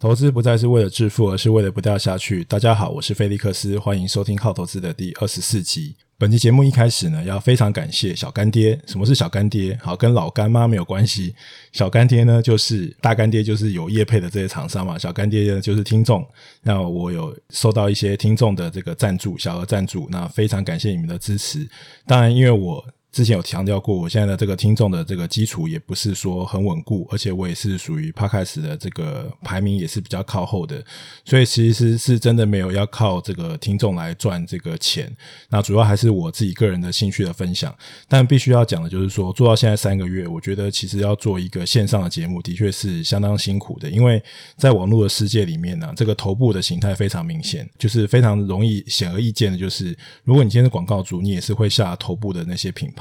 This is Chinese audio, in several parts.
投资不再是为了致富，而是为了不掉下去。大家好，我是菲利克斯，欢迎收听《靠投资》的第二十四集。本期节目一开始呢，要非常感谢小干爹。什么是小干爹？好，跟老干妈没有关系。小干爹呢，就是大干爹，就是有业配的这些厂商嘛。小干爹呢，就是听众。那我有收到一些听众的这个赞助，小额赞助，那非常感谢你们的支持。当然，因为我。之前有强调过，我现在的这个听众的这个基础也不是说很稳固，而且我也是属于 Podcast 的这个排名也是比较靠后的，所以其实是真的没有要靠这个听众来赚这个钱。那主要还是我自己个人的兴趣的分享。但必须要讲的就是说，做到现在三个月，我觉得其实要做一个线上的节目，的确是相当辛苦的，因为在网络的世界里面呢，这个头部的形态非常明显，就是非常容易显而易见的，就是如果你今天是广告主，你也是会下头部的那些品牌。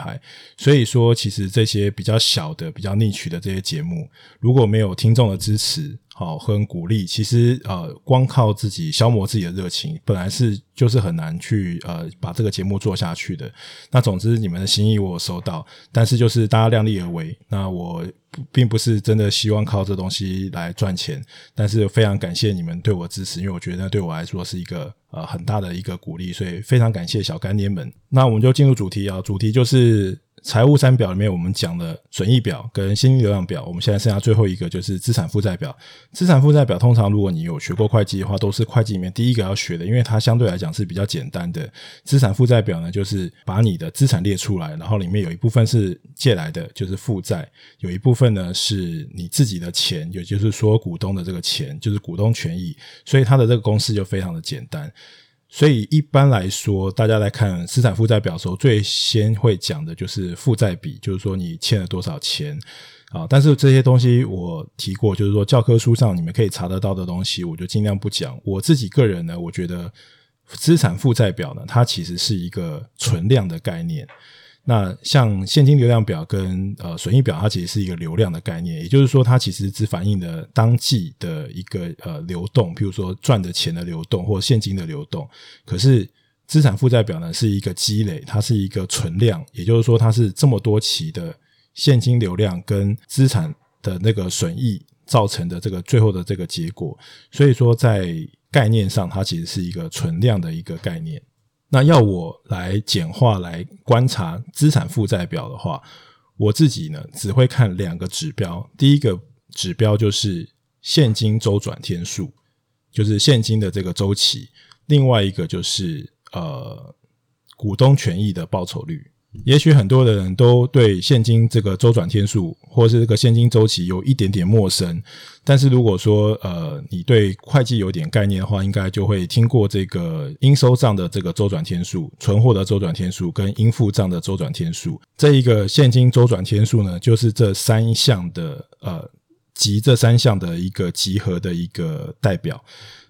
所以说，其实这些比较小的、比较逆曲的这些节目，如果没有听众的支持，好很鼓励，其实呃，光靠自己消磨自己的热情，本来是就是很难去呃把这个节目做下去的。那总之，你们的心意我有收到，但是就是大家量力而为。那我并不是真的希望靠这东西来赚钱，但是非常感谢你们对我支持，因为我觉得对我来说是一个。呃，很大的一个鼓励，所以非常感谢小干爹们。那我们就进入主题啊，主题就是财务三表里面我们讲的损益表跟现金流量表。我们现在剩下最后一个就是资产负债表。资产负债表通常如果你有学过会计的话，都是会计里面第一个要学的，因为它相对来讲是比较简单的。资产负债表呢，就是把你的资产列出来，然后里面有一部分是借来的，就是负债；有一部分呢是你自己的钱，也就是说股东的这个钱，就是股东权益。所以它的这个公式就非常的简单。所以一般来说，大家来看资产负债表的时候，最先会讲的就是负债比，就是说你欠了多少钱啊。但是这些东西我提过，就是说教科书上你们可以查得到的东西，我就尽量不讲。我自己个人呢，我觉得资产负债表呢，它其实是一个存量的概念。那像现金流量表跟呃损益表，它其实是一个流量的概念，也就是说，它其实只反映了当季的一个呃流动，譬如说赚的钱的流动或现金的流动。可是资产负债表呢，是一个积累，它是一个存量，也就是说，它是这么多期的现金流量跟资产的那个损益造成的这个最后的这个结果。所以说，在概念上，它其实是一个存量的一个概念。那要我来简化来观察资产负债表的话，我自己呢只会看两个指标。第一个指标就是现金周转天数，就是现金的这个周期；另外一个就是呃股东权益的报酬率。也许很多的人都对现金这个周转天数或是这个现金周期有一点点陌生，但是如果说呃你对会计有点概念的话，应该就会听过这个应收账的这个周转天数、存货的周转天数跟应付账的周转天数。这一个现金周转天数呢，就是这三项的呃集这三项的一个集合的一个代表。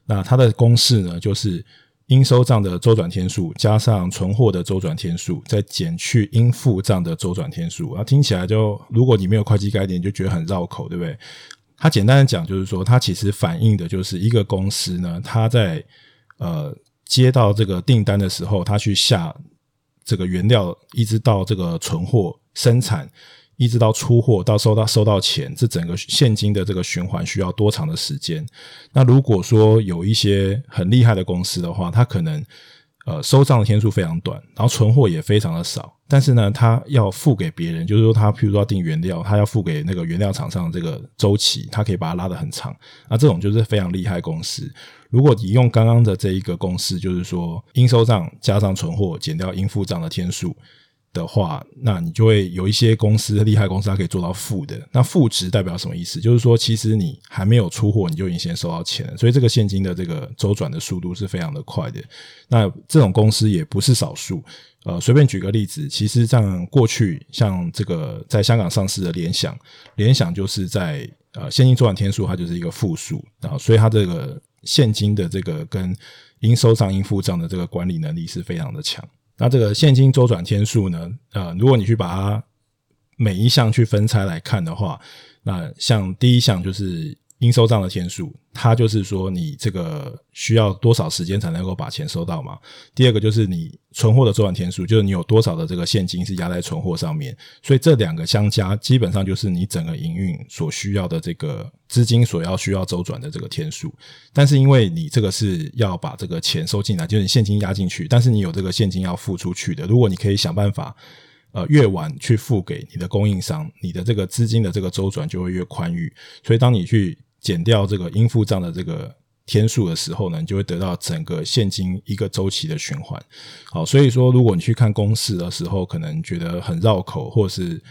那它的公式呢，就是。应收账的周转天数加上存货的周转天数，再减去应付账的周转天数，啊，听起来就如果你没有会计概念，就觉得很绕口，对不对？它简单的讲就是说，它其实反映的就是一个公司呢，它在呃接到这个订单的时候，它去下这个原料，一直到这个存货生产。一直到出货到收到收到钱，这整个现金的这个循环需要多长的时间？那如果说有一些很厉害的公司的话，它可能呃收账的天数非常短，然后存货也非常的少，但是呢，它要付给别人，就是说它譬如说要订原料，它要付给那个原料厂商的这个周期，它可以把它拉得很长。那这种就是非常厉害公司。如果你用刚刚的这一个公式，就是说应收账加上存货减掉应付账的天数。的话，那你就会有一些公司厉害公司，它可以做到负的。那负值代表什么意思？就是说，其实你还没有出货，你就已经先收到钱了。所以这个现金的这个周转的速度是非常的快的。那这种公司也不是少数。呃，随便举个例子，其实像过去像这个在香港上市的联想，联想就是在呃现金周转天数，它就是一个负数，然后所以它这个现金的这个跟应收账、应付账的这个管理能力是非常的强。那这个现金周转天数呢？呃，如果你去把它每一项去分拆来看的话，那像第一项就是应收账的天数，它就是说你这个需要多少时间才能够把钱收到嘛？第二个就是你存货的周转天数，就是你有多少的这个现金是压在存货上面。所以这两个相加，基本上就是你整个营运所需要的这个资金所要需要周转的这个天数。但是因为你这个是要把这个钱收进来，就是你现金压进去，但是你有这个现金要付出去的。如果你可以想办法。呃，越晚去付给你的供应商，你的这个资金的这个周转就会越宽裕。所以，当你去减掉这个应付账的这个天数的时候呢，你就会得到整个现金一个周期的循环。好，所以说，如果你去看公式的时候，可能觉得很绕口，或是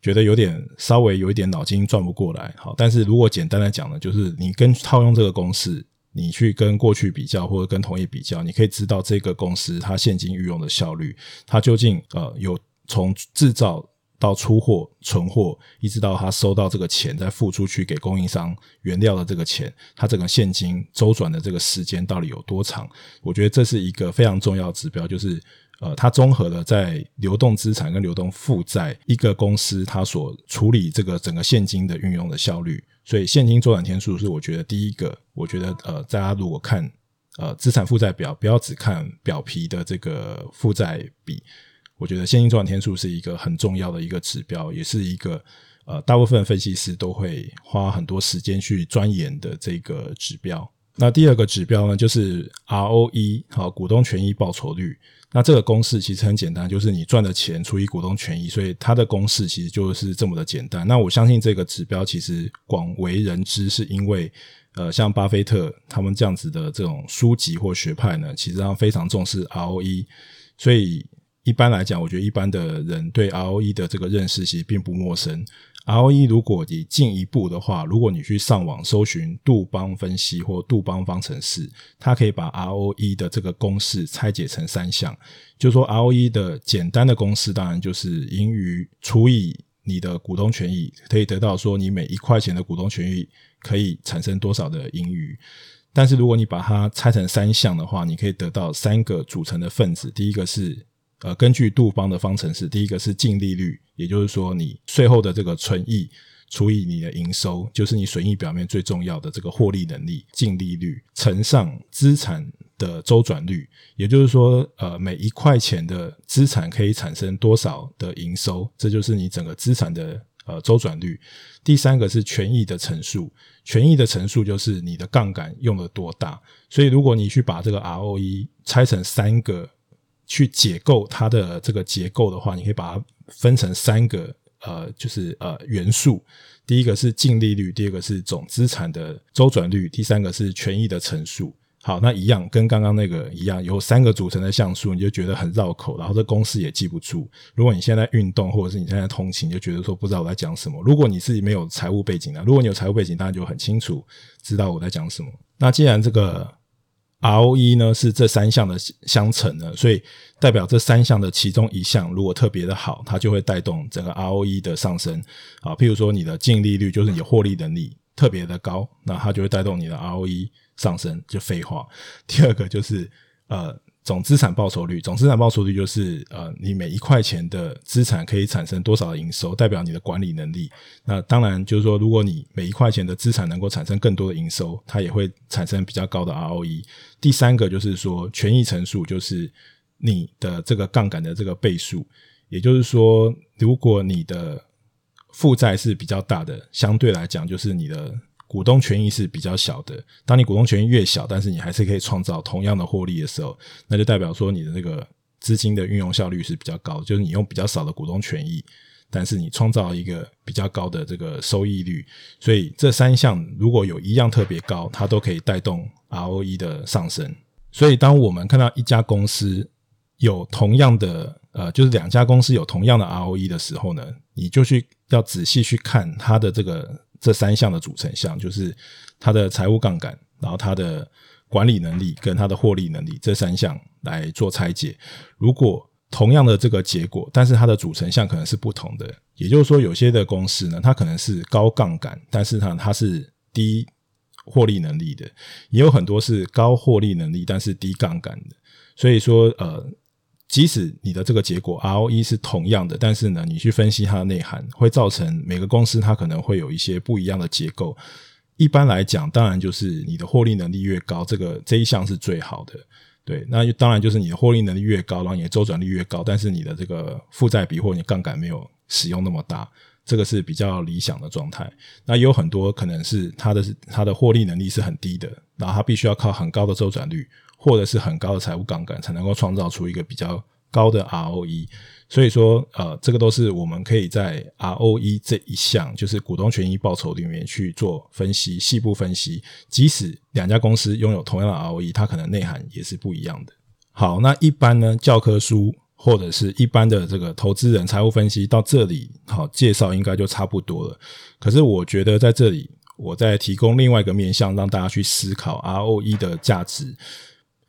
觉得有点稍微有一点脑筋转不过来。好，但是如果简单来讲呢，就是你跟套用这个公式，你去跟过去比较，或者跟同业比较，你可以知道这个公司它现金运用的效率，它究竟呃有。从制造到出货、存货，一直到他收到这个钱，再付出去给供应商原料的这个钱，他整个现金周转的这个时间到底有多长？我觉得这是一个非常重要的指标，就是呃，它综合了在流动资产跟流动负债一个公司它所处理这个整个现金的运用的效率。所以现金周转天数是我觉得第一个，我觉得呃，大家如果看呃资产负债表，不要只看表皮的这个负债比。我觉得现金周转天数是一个很重要的一个指标，也是一个呃大部分分析师都会花很多时间去钻研的这个指标。那第二个指标呢，就是 ROE 好，股东权益报酬率。那这个公式其实很简单，就是你赚的钱除以股东权益，所以它的公式其实就是这么的简单。那我相信这个指标其实广为人知，是因为呃像巴菲特他们这样子的这种书籍或学派呢，其实上非常重视 ROE，所以。一般来讲，我觉得一般的人对 ROE 的这个认识其实并不陌生。ROE 如果你进一步的话，如果你去上网搜寻杜邦分析或杜邦方程式，它可以把 ROE 的这个公式拆解成三项。就是说 ROE 的简单的公式，当然就是盈余除以你的股东权益，可以得到说你每一块钱的股东权益可以产生多少的盈余。但是如果你把它拆成三项的话，你可以得到三个组成的分子。第一个是呃，根据杜邦的方程式，第一个是净利率，也就是说你税后的这个存益除以你的营收，就是你损益表面最重要的这个获利能力，净利率乘上资产的周转率，也就是说，呃，每一块钱的资产可以产生多少的营收，这就是你整个资产的呃周转率。第三个是权益的乘数，权益的乘数就是你的杠杆用了多大。所以，如果你去把这个 ROE 拆成三个。去解构它的这个结构的话，你可以把它分成三个呃，就是呃元素。第一个是净利率，第二个是总资产的周转率，第三个是权益的乘数。好，那一样跟刚刚那个一样，有三个组成的像素，你就觉得很绕口，然后这公式也记不住。如果你现在运动，或者是你现在通勤，就觉得说不知道我在讲什么。如果你是没有财务背景的，如果你有财务背景，当然就很清楚知道我在讲什么。那既然这个。ROE 呢是这三项的相乘呢，所以代表这三项的其中一项如果特别的好，它就会带动整个 ROE 的上升。啊，譬如说你的净利率就是你的获利能力特别的高，那它就会带动你的 ROE 上升。就废话。第二个就是呃。总资产报酬率，总资产报酬率就是呃，你每一块钱的资产可以产生多少的营收，代表你的管理能力。那当然就是说，如果你每一块钱的资产能够产生更多的营收，它也会产生比较高的 ROE。第三个就是说，权益乘数就是你的这个杠杆的这个倍数，也就是说，如果你的负债是比较大的，相对来讲就是你的。股东权益是比较小的。当你股东权益越小，但是你还是可以创造同样的获利的时候，那就代表说你的这个资金的运用效率是比较高。就是你用比较少的股东权益，但是你创造一个比较高的这个收益率。所以这三项如果有一样特别高，它都可以带动 ROE 的上升。所以当我们看到一家公司有同样的呃，就是两家公司有同样的 ROE 的时候呢，你就去要仔细去看它的这个。这三项的组成项就是它的财务杠杆，然后它的管理能力跟它的获利能力这三项来做拆解。如果同样的这个结果，但是它的组成项可能是不同的，也就是说，有些的公司呢，它可能是高杠杆，但是它它是低获利能力的；也有很多是高获利能力，但是低杠杆的。所以说，呃。即使你的这个结果 ROE 是同样的，但是呢，你去分析它的内涵，会造成每个公司它可能会有一些不一样的结构。一般来讲，当然就是你的获利能力越高，这个这一项是最好的。对，那当然就是你的获利能力越高，然后你的周转率越高，但是你的这个负债比或你杠杆没有使用那么大，这个是比较理想的状态。那也有很多可能是它的它的获利能力是很低的，然后它必须要靠很高的周转率或者是很高的财务杠杆才能够创造出一个比较高的 ROE。所以说，呃，这个都是我们可以在 ROE 这一项，就是股东权益报酬里面去做分析、细部分析。即使两家公司拥有同样的 ROE，它可能内涵也是不一样的。好，那一般呢，教科书或者是一般的这个投资人财务分析到这里，好，介绍应该就差不多了。可是我觉得在这里，我再提供另外一个面向，让大家去思考 ROE 的价值。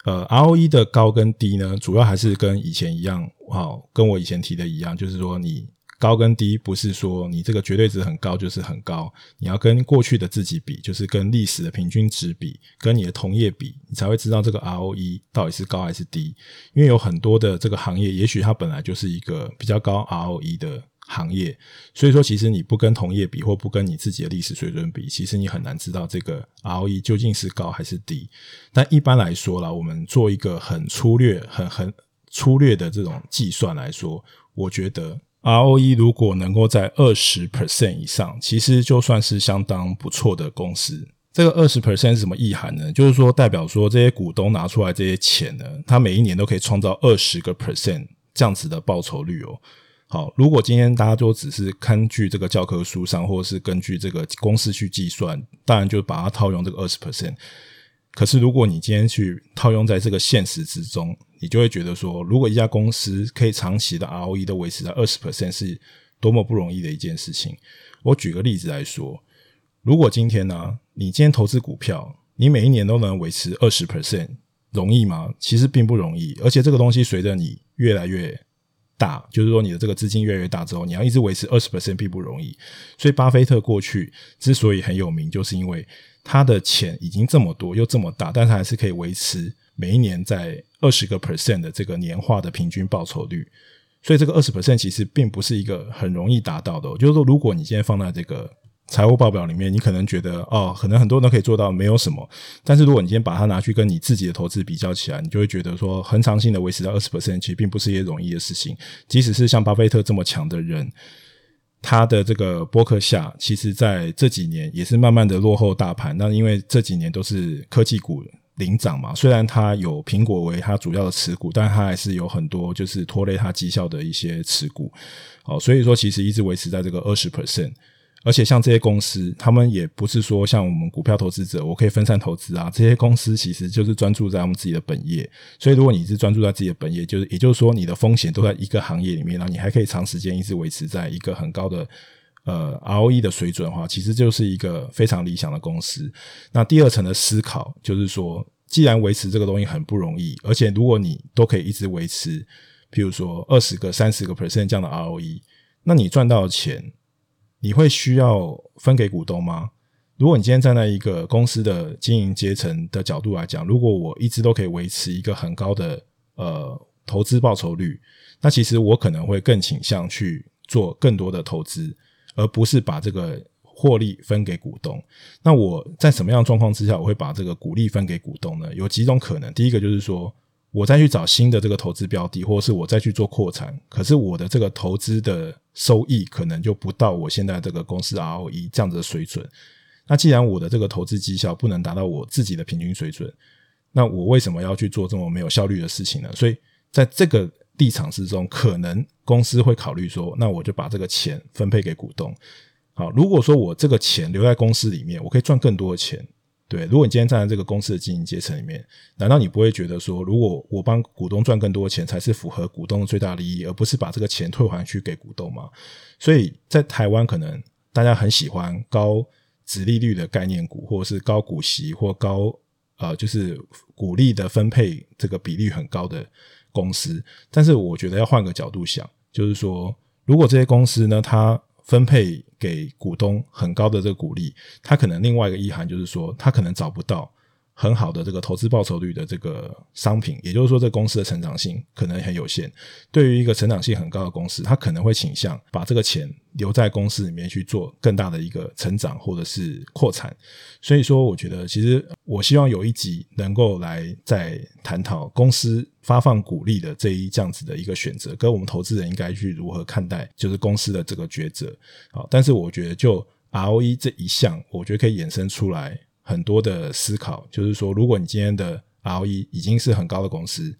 呃，ROE 的高跟低呢，主要还是跟以前一样，好，跟我以前提的一样，就是说你高跟低不是说你这个绝对值很高就是很高，你要跟过去的自己比，就是跟历史的平均值比，跟你的同业比，你才会知道这个 ROE 到底是高还是低。因为有很多的这个行业，也许它本来就是一个比较高 ROE 的。行业，所以说其实你不跟同业比，或不跟你自己的历史水准比，其实你很难知道这个 ROE 究竟是高还是低。但一般来说啦，我们做一个很粗略、很很粗略的这种计算来说，我觉得 ROE 如果能够在二十 percent 以上，其实就算是相当不错的公司。这个二十 percent 是什么意涵呢？就是说代表说这些股东拿出来这些钱呢，他每一年都可以创造二十个 percent 这样子的报酬率哦。好，如果今天大家都只是根据这个教科书上，或者是根据这个公式去计算，当然就是把它套用这个二十 percent。可是如果你今天去套用在这个现实之中，你就会觉得说，如果一家公司可以长期的 ROE 都维持在二十 percent，是多么不容易的一件事情。我举个例子来说，如果今天呢、你今天投资股票，你每一年都能维持二十 percent，容易吗？其实并不容易，而且这个东西随着你越来越大，就是说你的这个资金越来越大之后，你要一直维持二十 percent 并不容易。所以巴菲特过去之所以很有名，就是因为他的钱已经这么多又这么大，但他还是可以维持每一年在二十个 percent 的这个年化的平均报酬率。所以这个二十 percent 其实并不是一个很容易达到的。就是说，如果你现在放在这个。财务报表里面，你可能觉得哦，可能很多人都可以做到，没有什么。但是如果你今天把它拿去跟你自己的投资比较起来，你就会觉得说，恒常性的维持在二十 percent，其实并不是一件容易的事情。即使是像巴菲特这么强的人，他的这个博客下，其实在这几年也是慢慢的落后大盘。那因为这几年都是科技股领涨嘛，虽然他有苹果为他主要的持股，但他还是有很多就是拖累他绩效的一些持股。哦，所以说其实一直维持在这个二十 percent。而且像这些公司，他们也不是说像我们股票投资者，我可以分散投资啊。这些公司其实就是专注在他们自己的本业。所以，如果你是专注在自己的本业，就是也就是说，你的风险都在一个行业里面，然后你还可以长时间一直维持在一个很高的呃 ROE 的水准的话，其实就是一个非常理想的公司。那第二层的思考就是说，既然维持这个东西很不容易，而且如果你都可以一直维持，譬如说二十个、三十个 percent 这样的 ROE，那你赚到的钱。你会需要分给股东吗？如果你今天站在一个公司的经营阶层的角度来讲，如果我一直都可以维持一个很高的呃投资报酬率，那其实我可能会更倾向去做更多的投资，而不是把这个获利分给股东。那我在什么样的状况之下，我会把这个股利分给股东呢？有几种可能。第一个就是说，我再去找新的这个投资标的，或是我再去做扩产，可是我的这个投资的收益可能就不到我现在这个公司 ROE 这样子的水准。那既然我的这个投资绩效不能达到我自己的平均水准，那我为什么要去做这么没有效率的事情呢？所以在这个立场之中，可能公司会考虑说，那我就把这个钱分配给股东。好，如果说我这个钱留在公司里面，我可以赚更多的钱。对，如果你今天站在这个公司的经营阶层里面，难道你不会觉得说，如果我帮股东赚更多钱，才是符合股东的最大利益，而不是把这个钱退还去给股东吗？所以在台湾，可能大家很喜欢高殖利率的概念股，或者是高股息或高呃，就是股利的分配这个比率很高的公司。但是我觉得要换个角度想，就是说，如果这些公司呢，它分配给股东很高的这个股利，他可能另外一个意涵就是说，他可能找不到很好的这个投资报酬率的这个商品，也就是说，这公司的成长性可能很有限。对于一个成长性很高的公司，它可能会倾向把这个钱留在公司里面去做更大的一个成长或者是扩产。所以说，我觉得其实我希望有一集能够来再探讨公司发放股利的这一这样子的一个选择，跟我们投资人应该去如何看待，就是公司的这个抉择。好，但是我觉得就 ROE 这一项，我觉得可以衍生出来。很多的思考，就是说，如果你今天的 ROE 已经是很高的公司，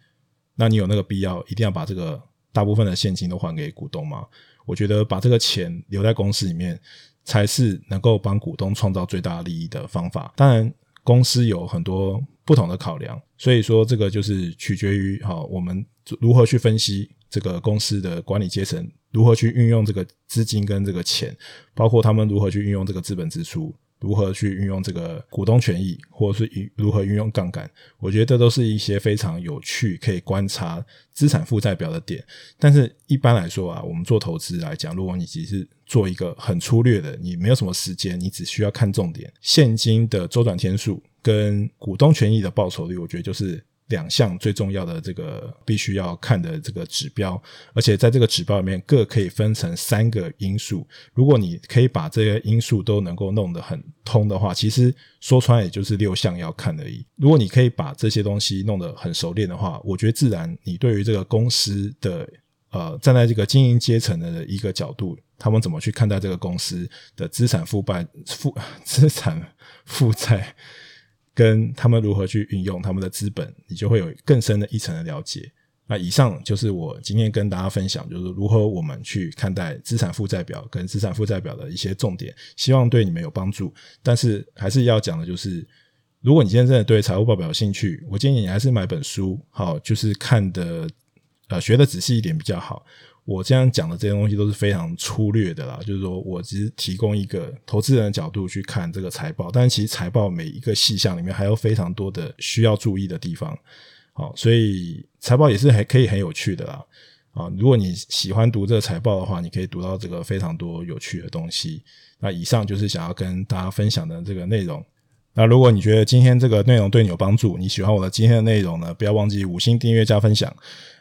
那你有那个必要一定要把这个大部分的现金都还给股东吗？我觉得把这个钱留在公司里面，才是能够帮股东创造最大利益的方法。当然，公司有很多不同的考量，所以说这个就是取决于哈，我们如何去分析这个公司的管理阶层如何去运用这个资金跟这个钱，包括他们如何去运用这个资本支出。如何去运用这个股东权益，或者是如何运用杠杆？我觉得这都是一些非常有趣可以观察资产负债表的点。但是一般来说啊，我们做投资来讲，如果你只是做一个很粗略的，你没有什么时间，你只需要看重点，现金的周转天数跟股东权益的报酬率，我觉得就是。两项最重要的这个必须要看的这个指标，而且在这个指标里面各可以分成三个因素。如果你可以把这些因素都能够弄得很通的话，其实说穿也就是六项要看而已。如果你可以把这些东西弄得很熟练的话，我觉得自然你对于这个公司的呃站在这个经营阶层的一个角度，他们怎么去看待这个公司的资产负债负资产负债。跟他们如何去运用他们的资本，你就会有更深的一层的了解。那以上就是我今天跟大家分享，就是如何我们去看待资产负债表跟资产负债表的一些重点，希望对你们有帮助。但是还是要讲的就是，如果你今天真的对财务报表有兴趣，我建议你还是买本书，好，就是看的呃学的仔细一点比较好。我这样讲的这些东西都是非常粗略的啦，就是说我只是提供一个投资人的角度去看这个财报，但其实财报每一个细项里面还有非常多的需要注意的地方，好，所以财报也是还可以很有趣的啦，啊，如果你喜欢读这个财报的话，你可以读到这个非常多有趣的东西。那以上就是想要跟大家分享的这个内容。那如果你觉得今天这个内容对你有帮助，你喜欢我的今天的内容呢，不要忘记五星订阅加分享，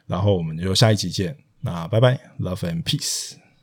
然后我们就下一集见。那拜拜，Love and Peace。